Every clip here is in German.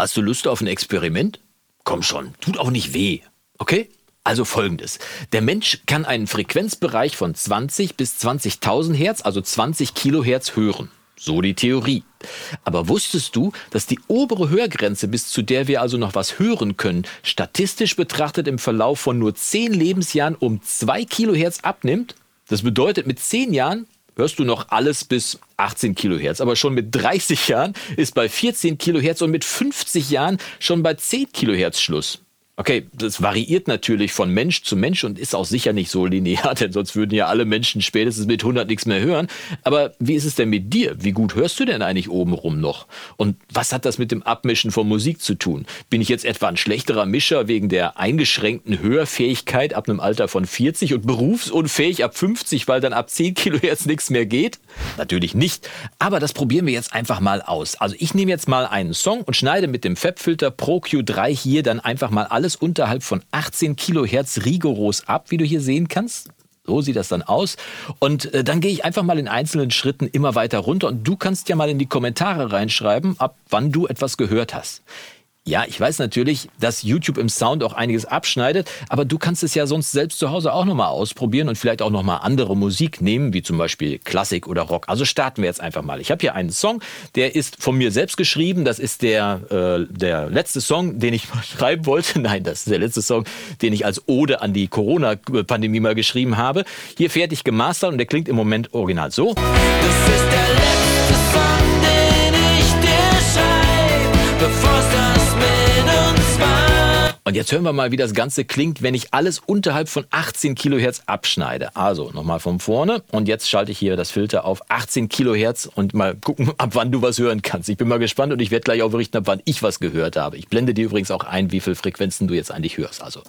Hast du Lust auf ein Experiment? Komm schon, tut auch nicht weh. Okay? Also folgendes. Der Mensch kann einen Frequenzbereich von 20 bis 20.000 Hertz, also 20 Kilohertz hören. So die Theorie. Aber wusstest du, dass die obere Hörgrenze, bis zu der wir also noch was hören können, statistisch betrachtet im Verlauf von nur 10 Lebensjahren um 2 Kilohertz abnimmt? Das bedeutet, mit 10 Jahren hörst du noch alles bis 18 Kilohertz. Aber schon mit 30 Jahren ist bei 14 Kilohertz und mit 50 Jahren schon bei 10 Kilohertz Schluss. Okay, das variiert natürlich von Mensch zu Mensch und ist auch sicher nicht so linear, denn sonst würden ja alle Menschen spätestens mit 100 nichts mehr hören. Aber wie ist es denn mit dir? Wie gut hörst du denn eigentlich obenrum noch? Und was hat das mit dem Abmischen von Musik zu tun? Bin ich jetzt etwa ein schlechterer Mischer wegen der eingeschränkten Hörfähigkeit ab einem Alter von 40 und berufsunfähig ab 50, weil dann ab 10 Kilohertz nichts mehr geht? Natürlich nicht. Aber das probieren wir jetzt einfach mal aus. Also ich nehme jetzt mal einen Song und schneide mit dem Fab-Filter Pro Q3 hier dann einfach mal alles alles unterhalb von 18 Kilohertz rigoros ab, wie du hier sehen kannst. So sieht das dann aus. Und äh, dann gehe ich einfach mal in einzelnen Schritten immer weiter runter und du kannst ja mal in die Kommentare reinschreiben, ab wann du etwas gehört hast. Ja, ich weiß natürlich, dass YouTube im Sound auch einiges abschneidet, aber du kannst es ja sonst selbst zu Hause auch nochmal ausprobieren und vielleicht auch nochmal andere Musik nehmen, wie zum Beispiel Klassik oder Rock. Also starten wir jetzt einfach mal. Ich habe hier einen Song, der ist von mir selbst geschrieben. Das ist der, äh, der letzte Song, den ich mal schreiben wollte. Nein, das ist der letzte Song, den ich als Ode an die Corona-Pandemie mal geschrieben habe. Hier fertig gemastert und der klingt im Moment original so. Das ist der letzte Song, und jetzt hören wir mal, wie das Ganze klingt, wenn ich alles unterhalb von 18 Kilohertz abschneide. Also nochmal von vorne und jetzt schalte ich hier das Filter auf 18 Kilohertz und mal gucken, ab wann du was hören kannst. Ich bin mal gespannt und ich werde gleich auch berichten, ab wann ich was gehört habe. Ich blende dir übrigens auch ein, wie viele Frequenzen du jetzt eigentlich hörst. Also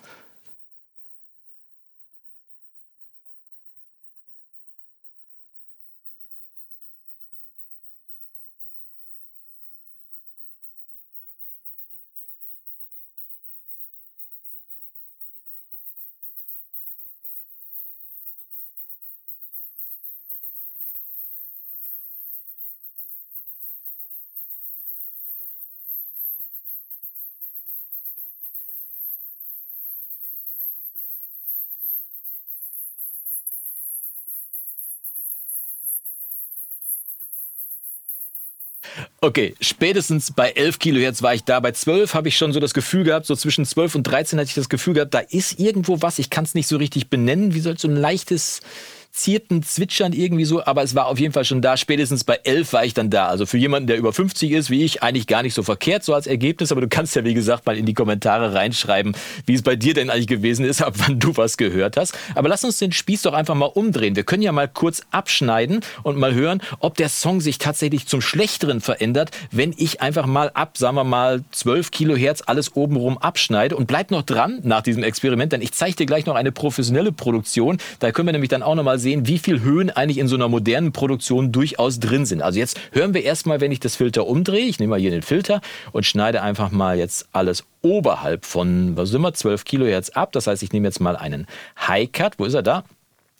Okay, spätestens bei 11 Kilohertz war ich da. Bei 12 habe ich schon so das Gefühl gehabt, so zwischen 12 und 13 hatte ich das Gefühl gehabt, da ist irgendwo was. Ich kann es nicht so richtig benennen. Wie soll so ein leichtes zierten Zwitschern irgendwie so, aber es war auf jeden Fall schon da. Spätestens bei 11 war ich dann da. Also für jemanden, der über 50 ist, wie ich, eigentlich gar nicht so verkehrt so als Ergebnis. Aber du kannst ja, wie gesagt, mal in die Kommentare reinschreiben, wie es bei dir denn eigentlich gewesen ist, ab wann du was gehört hast. Aber lass uns den Spieß doch einfach mal umdrehen. Wir können ja mal kurz abschneiden und mal hören, ob der Song sich tatsächlich zum Schlechteren verändert, wenn ich einfach mal ab, sagen wir mal, 12 Kilohertz alles obenrum abschneide. Und bleib noch dran nach diesem Experiment, denn ich zeige dir gleich noch eine professionelle Produktion. Da können wir nämlich dann auch noch mal sehen, wie viel Höhen eigentlich in so einer modernen Produktion durchaus drin sind. Also jetzt hören wir erstmal, wenn ich das Filter umdrehe. Ich nehme mal hier den Filter und schneide einfach mal jetzt alles oberhalb von, was sind wir, 12 Kilohertz ab. Das heißt, ich nehme jetzt mal einen High Cut. Wo ist er da?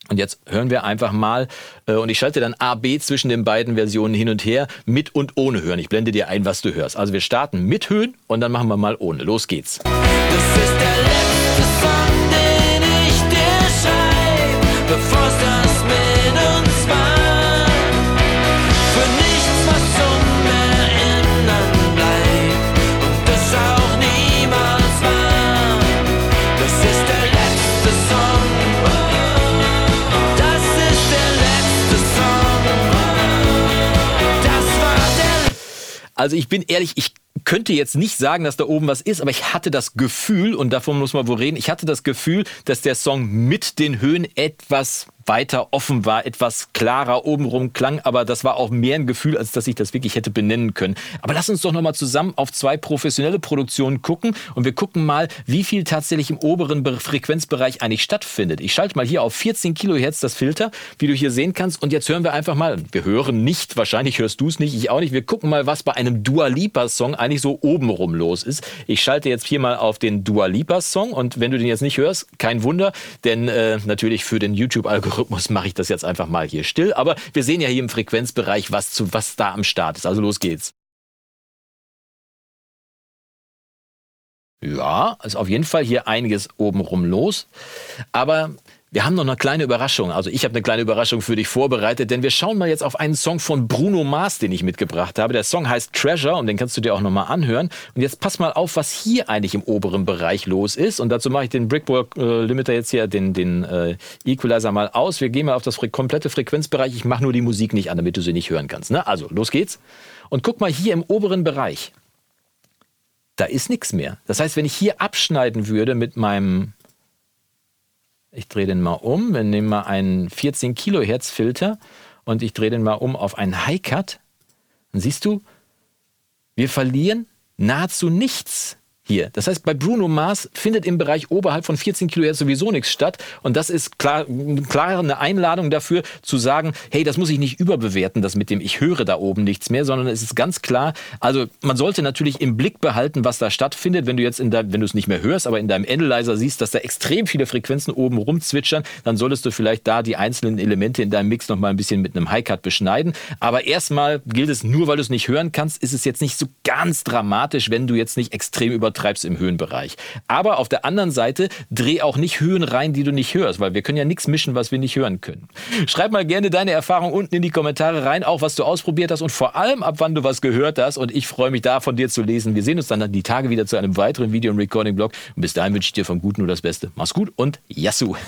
Und jetzt hören wir einfach mal, äh, und ich schalte dann A, B zwischen den beiden Versionen hin und her, mit und ohne Hören. Ich blende dir ein, was du hörst. Also wir starten mit Höhen und dann machen wir mal ohne. Los geht's. Das ist der the first time Also ich bin ehrlich, ich könnte jetzt nicht sagen, dass da oben was ist, aber ich hatte das Gefühl, und davon muss man wohl reden, ich hatte das Gefühl, dass der Song mit den Höhen etwas weiter offen war, etwas klarer obenrum klang, aber das war auch mehr ein Gefühl, als dass ich das wirklich hätte benennen können. Aber lass uns doch nochmal zusammen auf zwei professionelle Produktionen gucken und wir gucken mal, wie viel tatsächlich im oberen Frequenzbereich eigentlich stattfindet. Ich schalte mal hier auf 14 Kilohertz das Filter, wie du hier sehen kannst und jetzt hören wir einfach mal, wir hören nicht, wahrscheinlich hörst du es nicht, ich auch nicht, wir gucken mal, was bei einem Dua Lipa Song eigentlich so obenrum los ist. Ich schalte jetzt hier mal auf den Dua Lipa Song und wenn du den jetzt nicht hörst, kein Wunder, denn äh, natürlich für den YouTube-Algorithmus Algorithmus mache ich das jetzt einfach mal hier still. Aber wir sehen ja hier im Frequenzbereich, was, zu, was da am Start ist. Also los geht's. Ja, ist auf jeden Fall hier einiges obenrum los. Aber wir haben noch eine kleine Überraschung. Also ich habe eine kleine Überraschung für dich vorbereitet, denn wir schauen mal jetzt auf einen Song von Bruno Mars, den ich mitgebracht habe. Der Song heißt Treasure und den kannst du dir auch nochmal anhören. Und jetzt pass mal auf, was hier eigentlich im oberen Bereich los ist. Und dazu mache ich den Brickwork äh, Limiter jetzt hier, den, den äh, Equalizer mal aus. Wir gehen mal auf das komplette Frequenzbereich. Ich mache nur die Musik nicht an, damit du sie nicht hören kannst. Ne? Also, los geht's. Und guck mal hier im oberen Bereich. Da ist nichts mehr. Das heißt, wenn ich hier abschneiden würde mit meinem ich drehe den mal um. Wir nehmen mal einen 14 Kilohertz Filter und ich drehe den mal um auf einen High Cut. Dann siehst du, wir verlieren nahezu nichts hier. Das heißt, bei Bruno Mars findet im Bereich oberhalb von 14 Kilohertz sowieso nichts statt. Und das ist klar, klar eine Einladung dafür, zu sagen, hey, das muss ich nicht überbewerten, das mit dem ich höre da oben nichts mehr, sondern es ist ganz klar, also man sollte natürlich im Blick behalten, was da stattfindet. Wenn du jetzt in dein, wenn du es nicht mehr hörst, aber in deinem Analyzer siehst, dass da extrem viele Frequenzen oben rumzwitschern, dann solltest du vielleicht da die einzelnen Elemente in deinem Mix noch mal ein bisschen mit einem High-Cut beschneiden. Aber erstmal gilt es, nur weil du es nicht hören kannst, ist es jetzt nicht so ganz dramatisch, wenn du jetzt nicht extrem übertreibst treibst im Höhenbereich. Aber auf der anderen Seite dreh auch nicht Höhen rein, die du nicht hörst, weil wir können ja nichts mischen, was wir nicht hören können. Schreib mal gerne deine Erfahrung unten in die Kommentare rein, auch was du ausprobiert hast und vor allem ab wann du was gehört hast. Und ich freue mich da von dir zu lesen. Wir sehen uns dann die Tage wieder zu einem weiteren Video- und Recording-Blog. Und bis dahin wünsche ich dir vom Guten nur das Beste. Mach's gut und Yassou!